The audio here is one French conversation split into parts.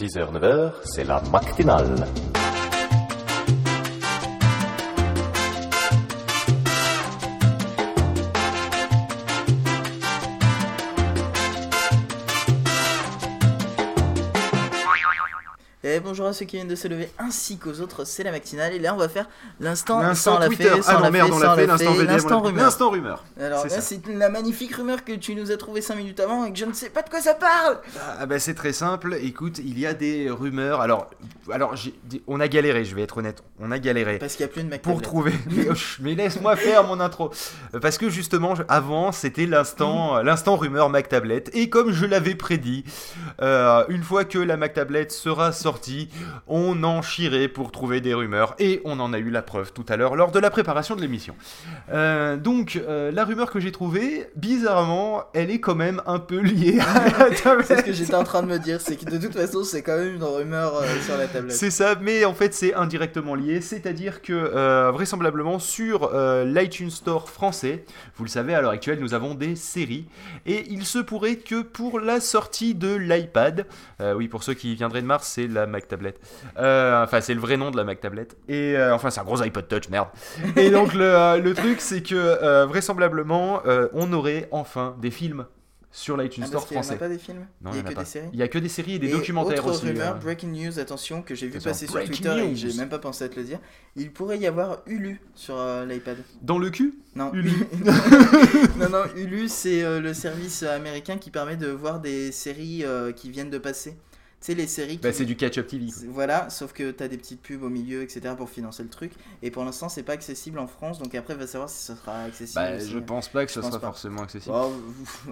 6h, 9h, c'est la matinale. Bonjour à ceux qui viennent de se lever ainsi qu'aux autres, c'est la matinale et là on va faire l'instant L'instant sans la Twitter. fée, Ah non, la merde, fée, on sans l'a fait, la l'instant fée, VDM, l'instant on l'a- rumeur. L'instant rumeur. Alors C'est là ça. c'est la magnifique rumeur que tu nous as trouvé 5 minutes avant et que je ne sais pas de quoi ça parle Ah bah c'est très simple, écoute, il y a des rumeurs. Alors, alors on a galéré, je vais être honnête, on a galéré. Parce qu'il n'y a plus de mec Pour trouver. Mais, laisse-moi faire mon intro. Euh, Parce que justement, avant, c'était l'instant, l'instant rumeur Mac Tablet. Et comme je l'avais prédit, euh, une fois que la Mac Tablet sera sortie, on en chierait pour trouver des rumeurs. Et on en a eu la preuve tout à l'heure lors de la préparation de l'émission. Euh, donc, euh, la rumeur que j'ai trouvée, bizarrement, elle est quand même un peu liée à la tablette. C'est ce que j'étais en train de me dire, c'est que de toute façon c'est quand même une rumeur euh, sur la tablette. C'est ça, mais en fait c'est indirectement lié, c'est-à-dire que euh, vraisemblablement sur euh, l'iTunes Store français, vous le savez à l'heure actuelle nous avons des séries, et il se pourrait que pour la sortie de l'iPad, euh, oui pour ceux qui viendraient de Mars c'est la Mac Tablet, Euh, enfin c'est le vrai nom de la Mac Tablet, et enfin c'est un gros iPod Touch, merde. Et donc le, le truc c'est que vraisemblablement on aurait enfin des films sur l'iTunes Ah, Store parce qu'il n'y a français. pas des films Non, Il il n'y a que pas. des séries Il y a que des séries et des Et documentaires autre aussi. rumeur, euh. breaking news, attention, que j'ai vu passer sur Twitter et news. que j'ai même pas pensé à te le dire. Il pourrait y avoir Hulu sur euh, l'iPad. Dans le cul Non, Hulu. non, non, Hulu, c'est euh, le service américain qui permet de voir des séries euh, qui viennent de passer. Tu sais, les séries qui. Bah, c'est du catch-up TV. C'est- Voilà, sauf que t'as des petites pubs au milieu, etc. pour financer le truc. Et pour l'instant, c'est pas accessible en France, donc après, va savoir si ce sera accessible. Bah, je pense pas que ce sera pas. forcément accessible. Oh,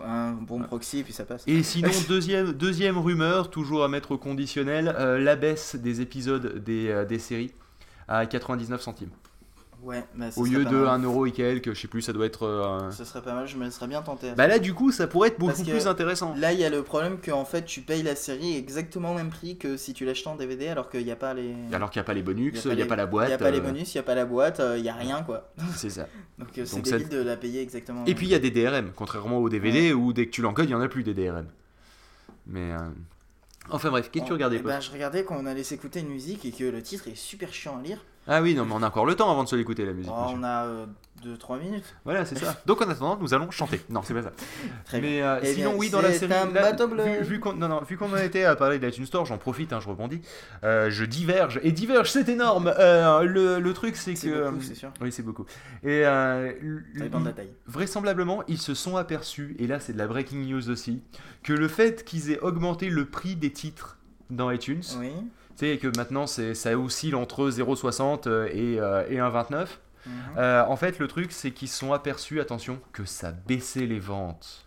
un bon proxy, et puis ça passe. Et sinon, deuxième, deuxième rumeur, toujours à mettre au conditionnel, euh, la baisse des épisodes des, euh, des séries à 99 centimes. Ouais, bah, ça Au lieu pas de mal. 1 euro et quelques, je sais plus, ça doit être... euh, Ce serait pas mal, je me laisserais bien tenter. à Bah là, du coup, ça pourrait être beaucoup Parce que plus intéressant. Là, il y a le problème qu'en fait, tu payes la série exactement au même prix que si tu l'achetais en DVD, alors qu'il n'y a pas les. Alors qu'il n'y a pas les bonus, il n'y a, les- pas la boîte. Il n'y a pas les euh, bonus, il n'y a pas la boîte, euh, il n'y a rien quoi. C'est ça. Donc euh, c'est Donc débile ça- de la payer exactement. Et puis il y a des DRM, contrairement aux DVD où dès que tu l'encodes, il n'y en a plus des DRM. Mais... euh, Enfin bref, qu'est-ce que tu regardais Eh ben, Je regardais quand on allait s'écouter une musique et que le titre est super chiant à lire. Ah oui, non, mais on a encore le temps avant de se l'écouter, la musique. Oh, on a 2-3 minutes. Voilà, c'est ça. Donc en attendant, nous allons chanter. Non, c'est pas ça. Très bien. Mais euh, Eh sinon, bien, oui, dans la série, un là, vu, vu qu'on non, non, était à parler de l'iTunes Store, j'en profite, hein, je rebondis. Euh, je diverge et diverge, c'est énorme. Euh, le, le truc, c'est que beaucoup, euh, c'est sûr. oui, c'est beaucoup. Et euh, Ça dépend de la taille. vraisemblablement, ils se sont aperçus, et là c'est de la breaking news aussi, que le fait qu'ils aient augmenté le prix des titres dans iTunes, Oui. Tu sais que maintenant c'est ça oscille entre 0,60 et, euh, et 1,29. Mhm. Euh, en fait, le truc, c'est qu'ils se sont aperçus, attention, que ça baissait les ventes.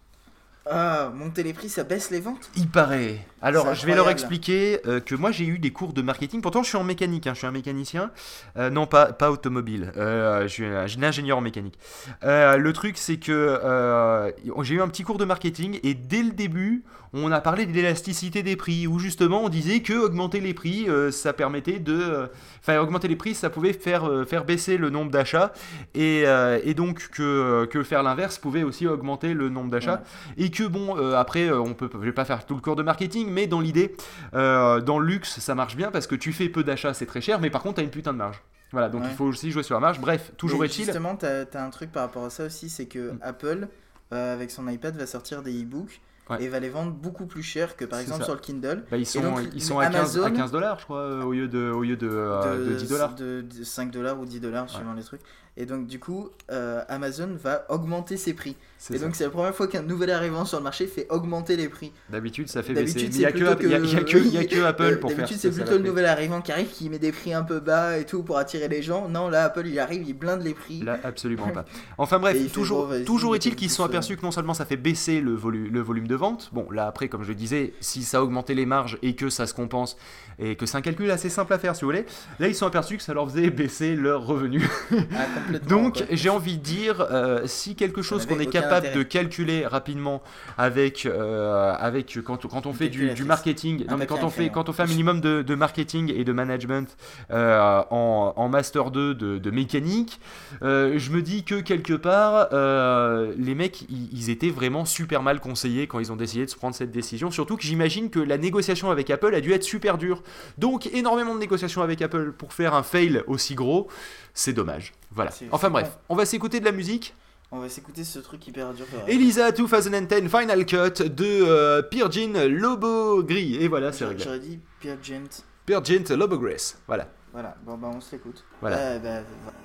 Ah, monter les prix, ça baisse les ventes? Il paraît. Alors, je vais leur expliquer euh, que moi, j'ai eu des cours de marketing. Pourtant, je suis en mécanique, hein, je suis un mécanicien. Euh, non, pas, pas automobile. Euh, je suis un ingénieur en mécanique. Le truc, c'est que j'ai eu un petit cours de marketing et dès le début, on a parlé de l'élasticité des prix, où justement, on disait que augmenter les prix, ça permettait de... Enfin, augmenter les prix, ça pouvait faire, faire baisser le nombre d'achats, et, et donc que, que faire l'inverse pouvait aussi augmenter le nombre d'achats. Et que bon, euh, après, euh, on peut, je vais pas faire tout le cours de marketing, mais dans l'idée, euh, dans le luxe, ça marche bien parce que tu fais peu d'achats, c'est très cher, mais par contre, t'as une putain de marge. Voilà, donc Ouais. il faut aussi jouer sur la marge. Bref, toujours est-il. Justement, t'as as un truc par rapport à ça aussi, c'est que Mm. Apple, euh, avec son iPad, va sortir des e-books Ouais. et va les vendre beaucoup plus cher que par exemple ça. sur le Kindle. Bah, ils sont, donc, ils sont à 15 Amazon- à 15 dollars, je crois, euh, au lieu de, au lieu de, euh, de 10 dollars. De, de 5 dollars ou 10 dollars suivant les trucs. Et donc du coup, euh, Amazon va augmenter ses prix. Et ça. donc c'est la première fois qu'un nouvel arrivant sur le marché fait augmenter les prix. D'habitude, ça fait baisser. Il y a c'est que, a- a a Apple pour faire D'habitude c'est plutôt le nouvel arrivant qui arrive qui met des prix un peu bas et tout pour attirer les gens. Non, là Apple il arrive, il blinde les prix. Là, absolument pas. Enfin bref, toujours, toujours est-il qu'ils se sont aperçus que non seulement ça fait baisser le volume de vente, bon là après comme je le disais, si ça augmentait les marges et que ça se compense et que c'est un calcul assez simple à faire si vous voulez, là ils sont aperçus que ça leur faisait baisser leurs revenus. Ah, Donc j'ai envie de dire, euh, si quelque chose qu'on est capable intérêt. de calculer rapidement avec, euh, avec quand, quand on fait du, marketing, non, mais quand on fait, quand on fait un minimum de, de marketing et de management euh, en, en master 2 de, de mécanique, je me dis que quelque part, les mecs, ils, ils étaient vraiment super mal conseillés quand ils ont décidé de se prendre cette décision. Surtout que j'imagine que la négociation avec Apple a dû être super dure. Donc énormément de négociations avec Apple pour faire un fail aussi gros, c'est dommage. Voilà. Enfin bref, on va s'écouter de la musique. On va s'écouter ce truc hyper dur. Elisa 2010 Final Cut de euh, Pirgin Lobo Gris. Et voilà, c'est réglé. j'aurais dit Pierre Gent. Pirgin Lobo Gris. Voilà. Voilà, bon bah on se l'écoute. Voilà. Bah, voilà.